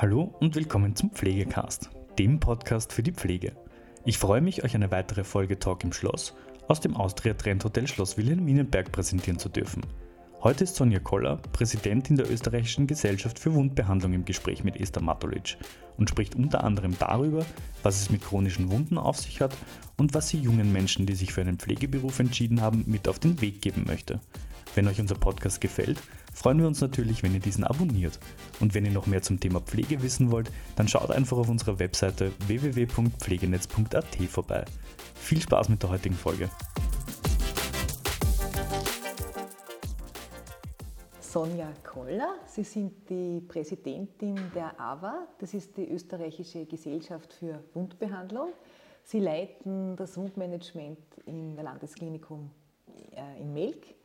Hallo und willkommen zum Pflegecast, dem Podcast für die Pflege. Ich freue mich, euch eine weitere Folge Talk im Schloss aus dem Austria Trend Hotel Schloss Wilhelminenberg präsentieren zu dürfen. Heute ist Sonja Koller, Präsidentin der Österreichischen Gesellschaft für Wundbehandlung im Gespräch mit Esther Matulic und spricht unter anderem darüber, was es mit chronischen Wunden auf sich hat und was sie jungen Menschen, die sich für einen Pflegeberuf entschieden haben, mit auf den Weg geben möchte. Wenn euch unser Podcast gefällt, freuen wir uns natürlich, wenn ihr diesen abonniert. Und wenn ihr noch mehr zum Thema Pflege wissen wollt, dann schaut einfach auf unserer Webseite www.pflegenetz.at vorbei. Viel Spaß mit der heutigen Folge. Sonja Koller. Sie sind die Präsidentin der AWA, das ist die österreichische Gesellschaft für Wundbehandlung. Sie leiten das Wundmanagement im Landesklinikum äh, in Melk.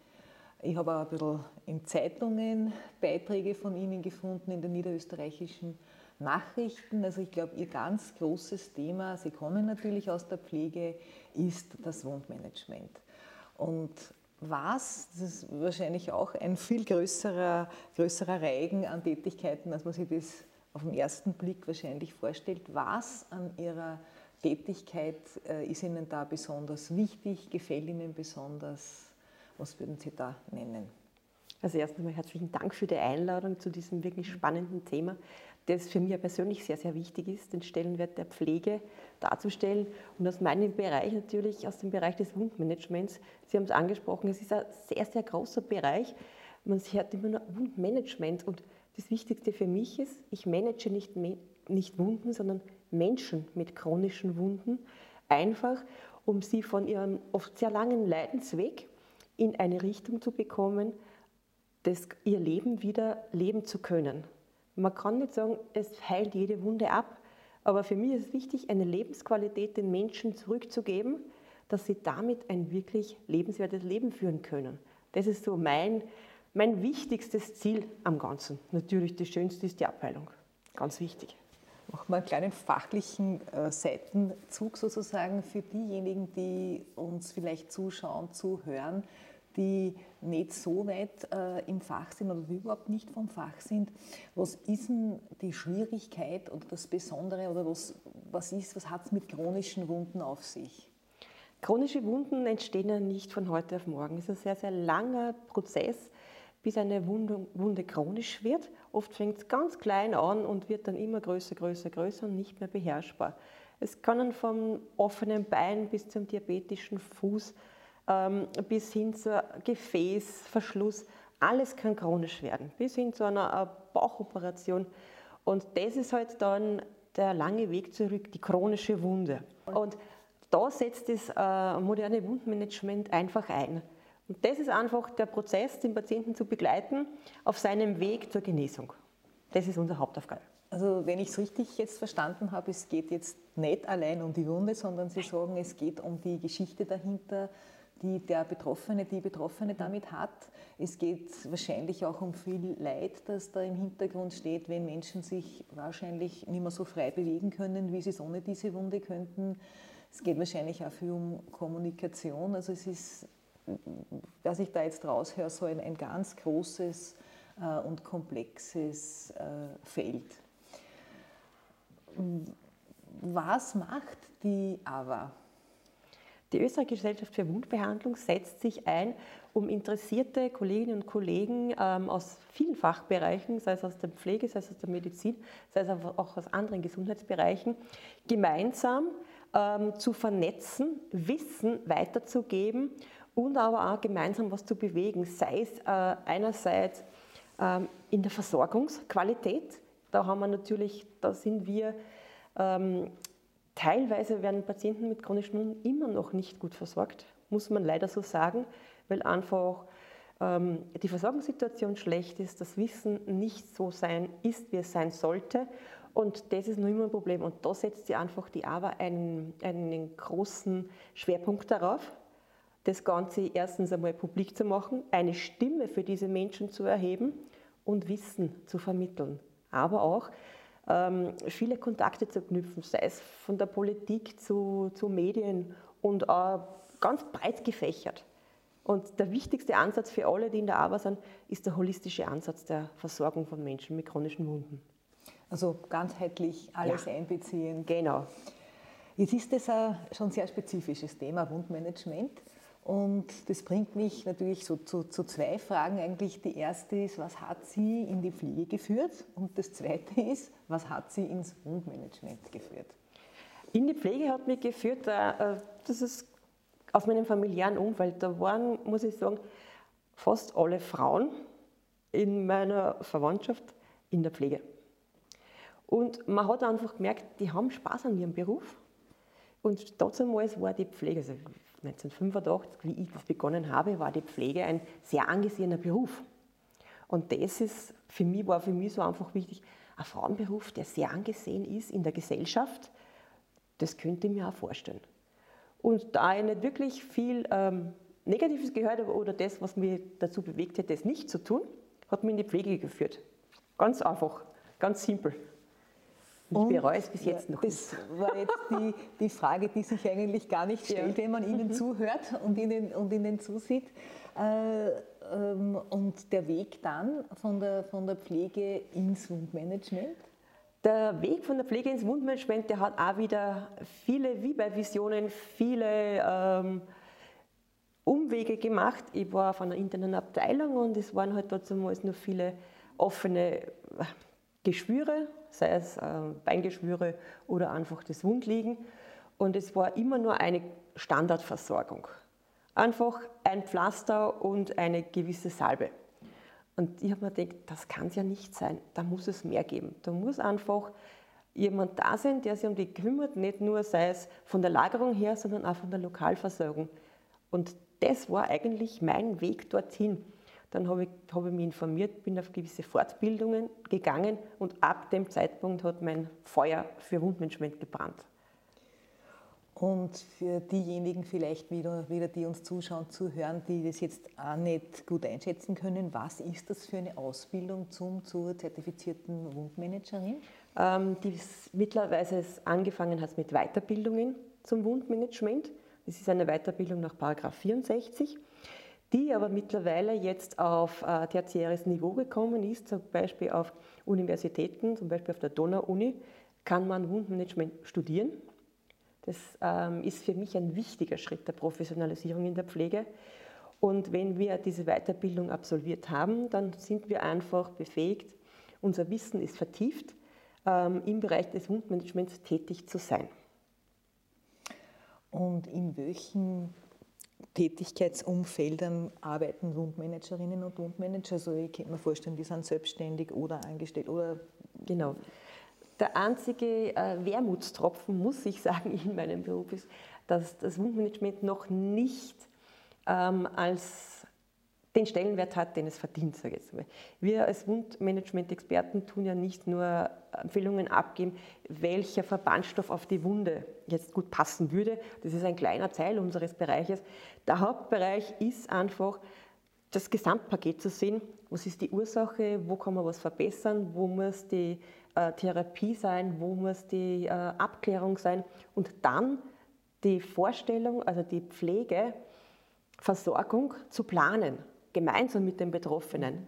Ich habe auch ein bisschen in Zeitungen Beiträge von Ihnen gefunden, in den niederösterreichischen Nachrichten. Also ich glaube, Ihr ganz großes Thema, Sie kommen natürlich aus der Pflege, ist das Wundmanagement. Und was, das ist wahrscheinlich auch ein viel größerer, größerer Reigen an Tätigkeiten, als man sich das auf den ersten Blick wahrscheinlich vorstellt. Was an Ihrer Tätigkeit äh, ist Ihnen da besonders wichtig, gefällt Ihnen besonders? Was würden Sie da nennen? Also erst einmal herzlichen Dank für die Einladung zu diesem wirklich spannenden Thema das für mich persönlich sehr, sehr wichtig ist, den Stellenwert der Pflege darzustellen. Und aus meinem Bereich natürlich, aus dem Bereich des Wundmanagements, Sie haben es angesprochen, es ist ein sehr, sehr großer Bereich. Man hört immer nur Wundmanagement. Und das Wichtigste für mich ist, ich manage nicht, nicht Wunden, sondern Menschen mit chronischen Wunden. Einfach, um sie von ihrem oft sehr langen Leidensweg in eine Richtung zu bekommen, das, ihr Leben wieder leben zu können. Man kann nicht sagen, es heilt jede Wunde ab, aber für mich ist es wichtig, eine Lebensqualität den Menschen zurückzugeben, dass sie damit ein wirklich lebenswertes Leben führen können. Das ist so mein, mein wichtigstes Ziel am Ganzen. Natürlich das Schönste ist die Abheilung. Ganz wichtig. Machen wir einen kleinen fachlichen äh, Seitenzug sozusagen für diejenigen, die uns vielleicht zuschauen, zuhören die nicht so weit äh, im Fach sind oder die überhaupt nicht vom Fach sind. Was ist denn die Schwierigkeit oder das Besondere oder was, was ist, was hat es mit chronischen Wunden auf sich? Chronische Wunden entstehen ja nicht von heute auf morgen. Es ist ein sehr, sehr langer Prozess, bis eine Wunde, Wunde chronisch wird. Oft fängt es ganz klein an und wird dann immer größer, größer, größer und nicht mehr beherrschbar. Es können vom offenen Bein bis zum diabetischen Fuß ähm, bis hin zur Gefäßverschluss. Alles kann chronisch werden, bis hin zu einer Bauchoperation. Und das ist halt dann der lange Weg zurück, die chronische Wunde. Und da setzt das äh, moderne Wundmanagement einfach ein. Und das ist einfach der Prozess, den Patienten zu begleiten auf seinem Weg zur Genesung. Das ist unsere Hauptaufgabe. Also wenn ich es richtig jetzt verstanden habe, es geht jetzt nicht allein um die Wunde, sondern Sie sagen, es geht um die Geschichte dahinter, die der Betroffene, die Betroffene damit hat. Es geht wahrscheinlich auch um viel Leid, das da im Hintergrund steht, wenn Menschen sich wahrscheinlich nicht mehr so frei bewegen können, wie sie es ohne diese Wunde könnten. Es geht wahrscheinlich auch viel um Kommunikation. Also es ist, was ich da jetzt raushöre, so ein, ein ganz großes äh, und komplexes äh, Feld. Was macht die AWA? Die Österreichische Gesellschaft für Wundbehandlung setzt sich ein, um interessierte Kolleginnen und Kollegen ähm, aus vielen Fachbereichen, sei es aus der Pflege, sei es aus der Medizin, sei es auch aus anderen Gesundheitsbereichen, gemeinsam ähm, zu vernetzen, Wissen weiterzugeben und aber auch gemeinsam was zu bewegen, sei es äh, einerseits ähm, in der Versorgungsqualität. Da haben wir natürlich, da sind wir ähm, Teilweise werden Patienten mit chronischen Wunden immer noch nicht gut versorgt, muss man leider so sagen, weil einfach ähm, die Versorgungssituation schlecht ist, das Wissen nicht so sein ist, wie es sein sollte. Und das ist noch immer ein Problem. Und da setzt sie einfach die AWA einen, einen großen Schwerpunkt darauf, das Ganze erstens einmal publik zu machen, eine Stimme für diese Menschen zu erheben und Wissen zu vermitteln. Aber auch ähm, viele Kontakte zu knüpfen, sei es von der Politik zu, zu Medien und auch ganz breit gefächert. Und der wichtigste Ansatz für alle, die in der Arbeit sind, ist der holistische Ansatz der Versorgung von Menschen mit chronischen Wunden. Also ganzheitlich alles ja. einbeziehen. Genau. Jetzt ist das ein schon sehr spezifisches Thema, Wundmanagement. Und das bringt mich natürlich so zu, zu, zwei Fragen eigentlich. Die erste ist, was hat sie in die Pflege geführt? Und das zweite ist, was hat sie ins Wundmanagement geführt? In die Pflege hat mich geführt, äh, das ist aus meinem familiären Umfeld. Da waren, muss ich sagen, fast alle Frauen in meiner Verwandtschaft in der Pflege. Und man hat einfach gemerkt, die haben Spaß an ihrem Beruf. Und damals war die Pflege, also 1985, wie ich das begonnen habe, war die Pflege ein sehr angesehener Beruf. Und das ist für mich, war für mich so einfach wichtig, ein Frauenberuf, der sehr angesehen ist in der Gesellschaft, das könnte ich mir auch vorstellen. Und da ich nicht wirklich viel ähm, Negatives gehört habe oder das, was mich dazu bewegt hätte, es nicht zu tun, hat mich in die Pflege geführt. Ganz einfach, ganz simpel. Ich bereue es bis jetzt noch Das nicht. war jetzt die, die Frage, die sich eigentlich gar nicht stellt, wenn man Ihnen mhm. zuhört und Ihnen, und Ihnen zusieht. Äh, ähm, und der Weg dann von der, von der Pflege ins Wundmanagement? Der Weg von der Pflege ins Wundmanagement, der hat auch wieder viele, wie bei Visionen, viele ähm, Umwege gemacht. Ich war von einer internen Abteilung und es waren halt damals nur viele offene Geschwüre, sei es äh, Beingeschwüre oder einfach das Wundliegen. Und es war immer nur eine Standardversorgung. Einfach ein Pflaster und eine gewisse Salbe. Und ich habe mir gedacht, das kann es ja nicht sein. Da muss es mehr geben. Da muss einfach jemand da sein, der sich um die kümmert, nicht nur sei es von der Lagerung her, sondern auch von der Lokalversorgung. Und das war eigentlich mein Weg dorthin. Dann habe ich, habe ich mich informiert, bin auf gewisse Fortbildungen gegangen und ab dem Zeitpunkt hat mein Feuer für Wundmanagement gebrannt. Und für diejenigen vielleicht wieder, wieder, die uns zuschauen, zuhören, die das jetzt auch nicht gut einschätzen können, was ist das für eine Ausbildung zum, zur zertifizierten Wundmanagerin? Ähm, die mittlerweile angefangen hat mit Weiterbildungen zum Wundmanagement. Das ist eine Weiterbildung nach 64 die aber mittlerweile jetzt auf äh, tertiäres Niveau gekommen ist, zum Beispiel auf Universitäten, zum Beispiel auf der Donau-Uni, kann man Wundmanagement studieren. Das ähm, ist für mich ein wichtiger Schritt der Professionalisierung in der Pflege. Und wenn wir diese Weiterbildung absolviert haben, dann sind wir einfach befähigt, unser Wissen ist vertieft, ähm, im Bereich des Wundmanagements tätig zu sein. Und in welchen Tätigkeitsumfeldern arbeiten Wundmanagerinnen und Wundmanager? Also ich kann mir vorstellen, die sind selbstständig oder angestellt oder genau. Der einzige äh, Wermutstropfen, muss ich sagen, in meinem Beruf ist, dass das Wundmanagement noch nicht ähm, als den Stellenwert hat, den es verdient, sage ich jetzt mal. Wir als Wundmanagement-Experten tun ja nicht nur Empfehlungen abgeben, welcher Verbandstoff auf die Wunde jetzt gut passen würde. Das ist ein kleiner Teil unseres Bereiches. Der Hauptbereich ist einfach, das Gesamtpaket zu sehen. Was ist die Ursache? Wo kann man was verbessern? Wo muss die äh, Therapie sein? Wo muss die äh, Abklärung sein? Und dann die Vorstellung, also die Pflege, Versorgung zu planen gemeinsam mit den Betroffenen.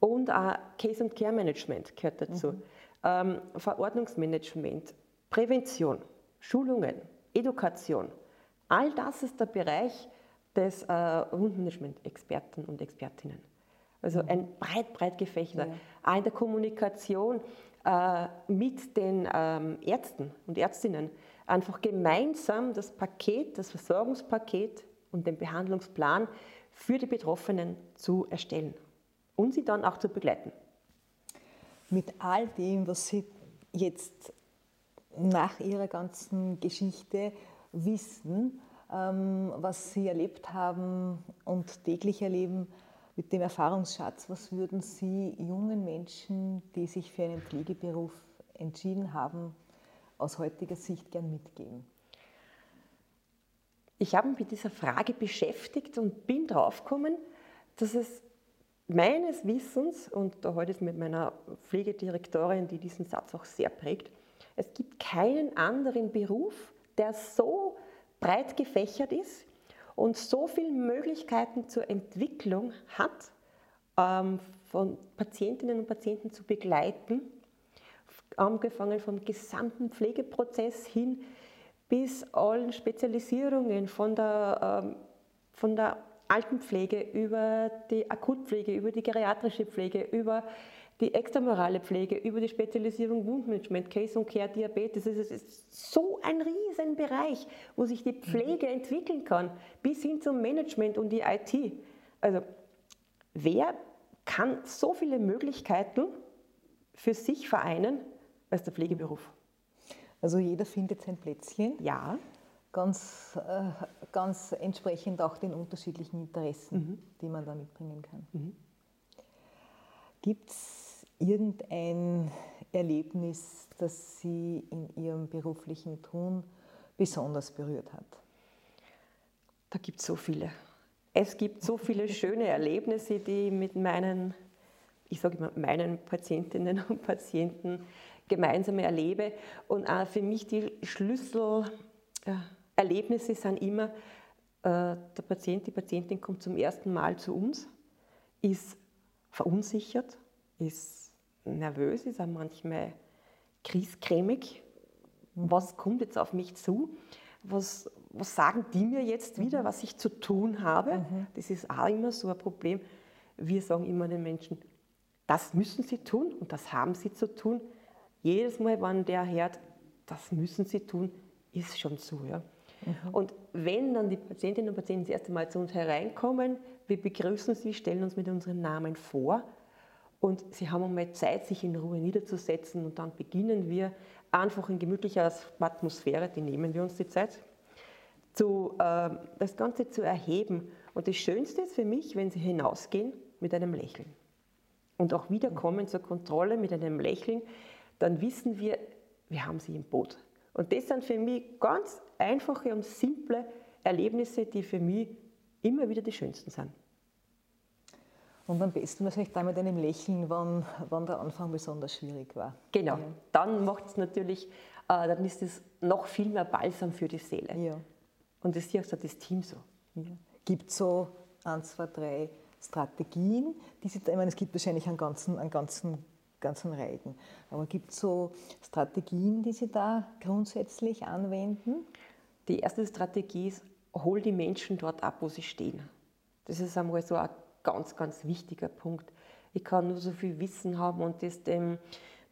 Und auch Case- und Care-Management gehört dazu. Mhm. Ähm, Verordnungsmanagement, Prävention, Schulungen, Education. All das ist der Bereich des äh, Wundmanagement-Experten und Expertinnen. Also mhm. ein breit, breit gefächerter. Ja. Auch in der Kommunikation äh, mit den ähm, Ärzten und Ärztinnen. Einfach gemeinsam das Paket, das Versorgungspaket und den Behandlungsplan für die Betroffenen zu erstellen und sie dann auch zu begleiten. Mit all dem, was Sie jetzt nach Ihrer ganzen Geschichte wissen, ähm, was Sie erlebt haben und täglich erleben, mit dem Erfahrungsschatz, was würden Sie jungen Menschen, die sich für einen Pflegeberuf entschieden haben, aus heutiger Sicht gern mitgeben? Ich habe mich mit dieser Frage beschäftigt und bin draufgekommen, dass es meines Wissens, und da heute ist mit meiner Pflegedirektorin, die diesen Satz auch sehr prägt, es gibt keinen anderen Beruf, der so breit gefächert ist und so viele Möglichkeiten zur Entwicklung hat, ähm, von Patientinnen und Patienten zu begleiten, angefangen vom gesamten Pflegeprozess hin bis allen Spezialisierungen von der, ähm, von der Altenpflege über die Akutpflege, über die geriatrische Pflege, über die extramorale Pflege, über die Spezialisierung Wundmanagement, Case und Care, Diabetes. Es ist so ein Riesenbereich, wo sich die Pflege mhm. entwickeln kann, bis hin zum Management und die IT. Also wer kann so viele Möglichkeiten für sich vereinen als der Pflegeberuf? Also jeder findet sein Plätzchen. Ja. Ganz, äh, ganz entsprechend auch den unterschiedlichen Interessen, mhm. die man da mitbringen kann. Mhm. Gibt es irgendein Erlebnis, das Sie in Ihrem beruflichen Tun besonders berührt hat? Da gibt es so viele. Es gibt so viele schöne Erlebnisse, die ich mit meinen, ich sage immer, meinen Patientinnen und Patienten gemeinsam erlebe. Und auch für mich die Schlüsselerlebnisse sind immer, äh, der Patient, die Patientin kommt zum ersten Mal zu uns, ist verunsichert, ist nervös, ist auch manchmal kriescremig. Was kommt jetzt auf mich zu? Was, was sagen die mir jetzt wieder, was ich zu tun habe? Mhm. Das ist auch immer so ein Problem. Wir sagen immer den Menschen, das müssen sie tun und das haben sie zu tun. Jedes Mal, wenn der hört, das müssen sie tun, ist schon so. Ja. Mhm. Und wenn dann die Patientinnen und Patienten das erste Mal zu uns hereinkommen, wir begrüßen sie, stellen uns mit unserem Namen vor und sie haben einmal Zeit, sich in Ruhe niederzusetzen und dann beginnen wir einfach in gemütlicher Atmosphäre, die nehmen wir uns die Zeit, zu, äh, das Ganze zu erheben. Und das Schönste ist für mich, wenn sie hinausgehen mit einem Lächeln und auch wiederkommen zur Kontrolle mit einem Lächeln, dann wissen wir, wir haben sie im Boot. Und das sind für mich ganz einfache und simple Erlebnisse, die für mich immer wieder die schönsten sind. Und am besten wahrscheinlich da mit einem Lächeln, wann, wann der Anfang besonders schwierig war. Genau, ja. dann macht es natürlich, äh, dann ist es noch viel mehr Balsam für die Seele. Ja. Und das ist auch so das Team so. Ja. Gibt so ein, zwei, drei Strategien, die Sie, ich meine, es gibt wahrscheinlich einen ganzen, einen ganzen, ganzen Reigen, aber gibt es so Strategien, die Sie da grundsätzlich anwenden? Die erste Strategie ist, hol die Menschen dort ab, wo sie stehen. Das ist einmal so ein ganz, ganz wichtiger Punkt. Ich kann nur so viel Wissen haben und das dem,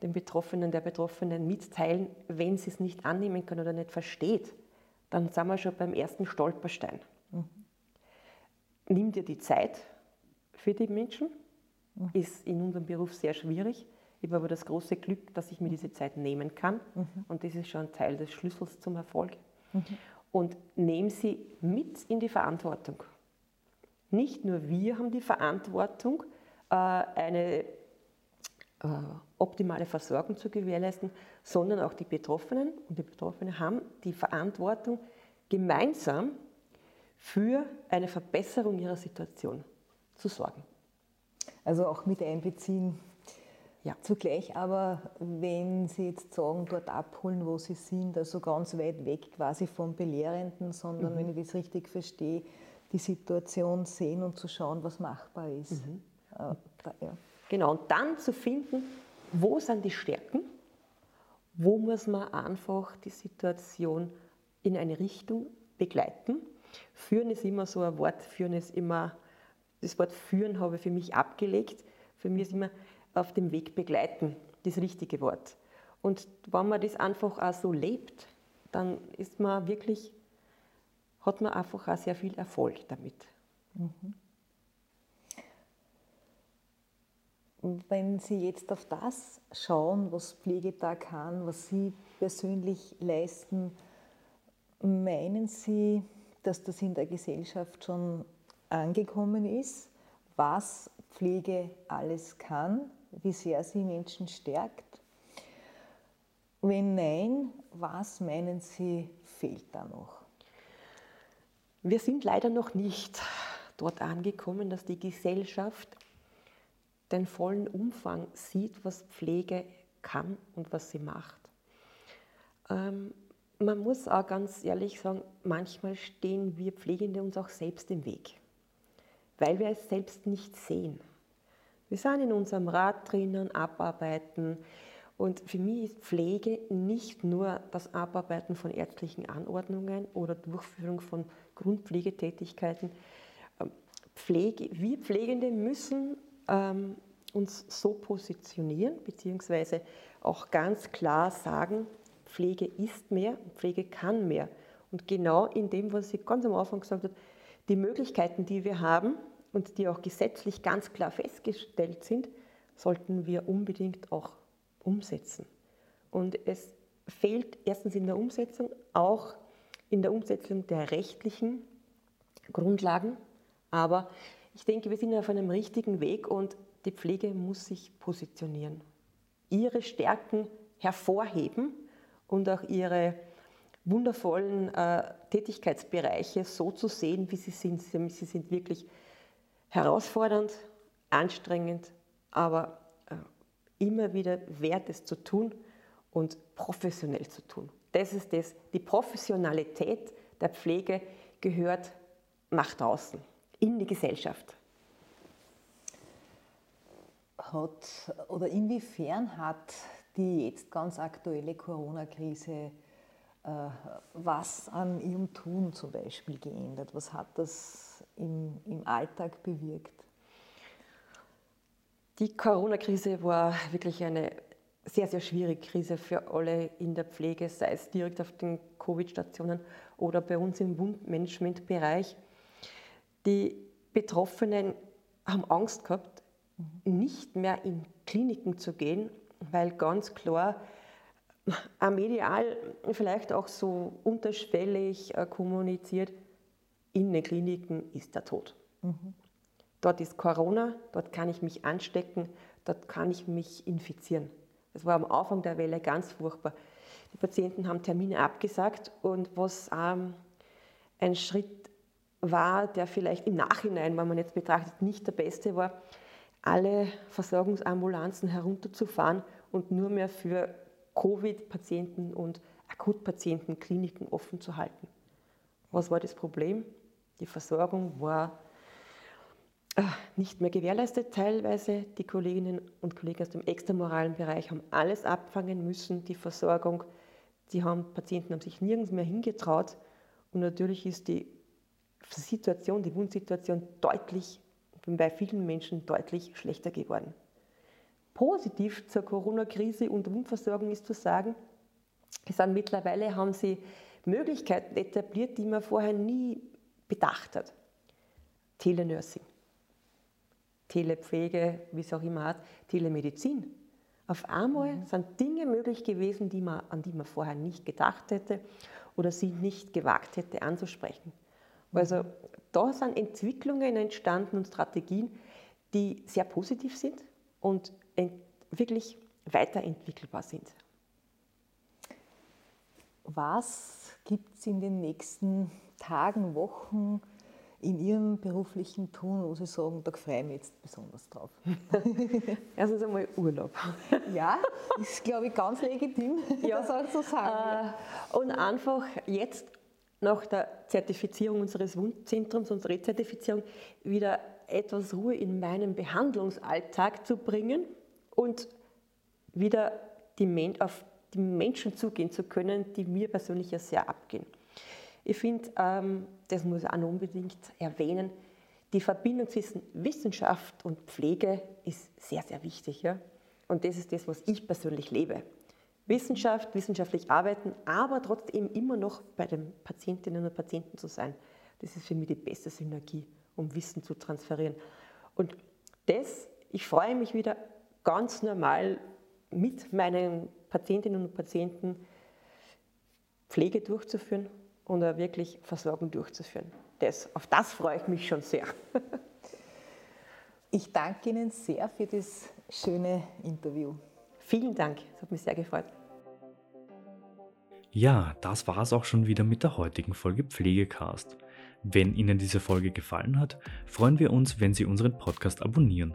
dem Betroffenen, der Betroffenen mitteilen, wenn sie es nicht annehmen kann oder nicht versteht, dann sind wir schon beim ersten Stolperstein. Mhm. Nimm dir die Zeit für die Menschen, mhm. ist in unserem Beruf sehr schwierig. Ich habe aber das große Glück, dass ich mir diese Zeit nehmen kann mhm. und das ist schon ein Teil des Schlüssels zum Erfolg. Mhm. Und nehme sie mit in die Verantwortung. Nicht nur wir haben die Verantwortung, äh, eine äh, optimale Versorgung zu gewährleisten, sondern auch die Betroffenen. Und die Betroffenen haben die Verantwortung, gemeinsam für eine Verbesserung ihrer Situation zu sorgen. Also auch mit einbeziehen. Ja. Zugleich aber, wenn Sie jetzt sagen, dort abholen, wo Sie sind, also ganz weit weg quasi vom Belehrenden, sondern mhm. wenn ich das richtig verstehe, die Situation sehen und zu schauen, was machbar ist. Mhm. Äh, ja. Genau, und dann zu finden, wo sind die Stärken, wo muss man einfach die Situation in eine Richtung begleiten. Führen ist immer so ein Wort, führen ist immer, das Wort führen habe ich für mich abgelegt. Für mich ist immer auf dem Weg begleiten das richtige Wort. Und wenn man das einfach auch so lebt, dann ist man wirklich hat man einfach auch sehr viel Erfolg damit. Mhm. Wenn Sie jetzt auf das schauen, was Pflegetag kann, was Sie persönlich leisten, meinen Sie, dass das in der Gesellschaft schon angekommen ist, was Pflege alles kann, wie sehr sie Menschen stärkt? Wenn nein, was meinen Sie, fehlt da noch? Wir sind leider noch nicht dort angekommen, dass die Gesellschaft den vollen Umfang sieht, was Pflege kann und was sie macht. Ähm, man muss auch ganz ehrlich sagen, manchmal stehen wir Pflegende uns auch selbst im Weg, weil wir es selbst nicht sehen. Wir sind in unserem Rad drinnen, abarbeiten Und für mich ist Pflege nicht nur das Abarbeiten von ärztlichen Anordnungen oder Durchführung von Grundpflegetätigkeiten. Ähm, Pflege, wir Pflegende müssen ähm, uns so positionieren, beziehungsweise auch ganz klar sagen, Pflege ist mehr, Pflege kann mehr. Und genau in dem, was ich ganz am Anfang gesagt habe, die Möglichkeiten, die wir haben und die auch gesetzlich ganz klar festgestellt sind, sollten wir unbedingt auch umsetzen. Und es fehlt erstens in der Umsetzung, auch in der Umsetzung der rechtlichen Grundlagen. Aber ich denke, wir sind auf einem richtigen Weg und die Pflege muss sich positionieren, ihre Stärken hervorheben und auch ihre wundervollen äh, Tätigkeitsbereiche so zu sehen, wie sie sind. Sie sind wirklich herausfordernd, anstrengend, aber immer wieder wert, es zu tun und professionell zu tun. Das ist das, die Professionalität der Pflege gehört nach draußen, in die Gesellschaft. Hat oder inwiefern hat die jetzt ganz aktuelle Corona-Krise äh, was an ihrem Tun zum Beispiel geändert? Was hat das im, im Alltag bewirkt? Die Corona-Krise war wirklich eine sehr, sehr schwierige Krise für alle in der Pflege, sei es direkt auf den Covid-Stationen oder bei uns im Wundmanagementbereich. Die Betroffenen haben Angst gehabt, nicht mehr in Kliniken zu gehen, weil ganz klar äh, medial vielleicht auch so unterschwellig äh, kommuniziert, in den Kliniken ist der Tod. Mhm. Dort ist Corona, dort kann ich mich anstecken, dort kann ich mich infizieren. Das war am Anfang der Welle ganz furchtbar. Die Patienten haben Termine abgesagt und was ähm, ein Schritt war, der vielleicht im Nachhinein, wenn man jetzt betrachtet, nicht der beste war, alle Versorgungsambulanzen herunterzufahren und nur mehr für Covid-Patienten und Akutpatienten Kliniken offen zu halten. Was war das Problem? Die Versorgung war äh, nicht mehr gewährleistet teilweise. Die Kolleginnen und Kollegen aus dem extramoralen Bereich haben alles abfangen müssen, die Versorgung. Die haben, Patienten haben sich nirgends mehr hingetraut. Und natürlich ist die Situation, die Wundsituation deutlich, bei vielen Menschen deutlich schlechter geworden. Positiv zur Corona-Krise und Wundversorgung ist zu sagen, es sind mittlerweile haben sie Möglichkeiten etabliert, die man vorher nie bedacht hat. Telenursing. Telepflege, wie es auch immer hat, Telemedizin. Auf einmal mhm. sind Dinge möglich gewesen, die man, an die man vorher nicht gedacht hätte oder sie nicht gewagt hätte anzusprechen. Mhm. Also da sind Entwicklungen entstanden und Strategien, die sehr positiv sind und wirklich weiterentwickelbar sind. Was gibt es in den nächsten Tagen, Wochen, in Ihrem beruflichen Tun, wo Sie sagen, da freue ich mich jetzt besonders drauf? Erstens einmal Urlaub. Ja, ist glaube ich ganz legitim, ja. das auch zu sagen. Äh, und einfach jetzt nach der Zertifizierung unseres Wundzentrums, unserer Rezertifizierung, wieder etwas Ruhe in meinen Behandlungsalltag zu bringen und wieder die, auf die Menschen zugehen zu können, die mir persönlich ja sehr abgehen. Ich finde, ähm, das muss ich auch noch unbedingt erwähnen, die Verbindung zwischen Wissenschaft und Pflege ist sehr, sehr wichtig. Ja? Und das ist das, was ich persönlich lebe. Wissenschaft, wissenschaftlich arbeiten, aber trotzdem immer noch bei den Patientinnen und Patienten zu sein. Das ist für mich die beste Synergie, um Wissen zu transferieren. Und das, ich freue mich wieder ganz normal mit meinen Patientinnen und Patienten Pflege durchzuführen und eine wirklich Versorgung durchzuführen. Das, auf das freue ich mich schon sehr. Ich danke Ihnen sehr für das schöne Interview. Vielen Dank, es hat mich sehr gefreut. Ja, das war es auch schon wieder mit der heutigen Folge Pflegecast. Wenn Ihnen diese Folge gefallen hat, freuen wir uns, wenn Sie unseren Podcast abonnieren.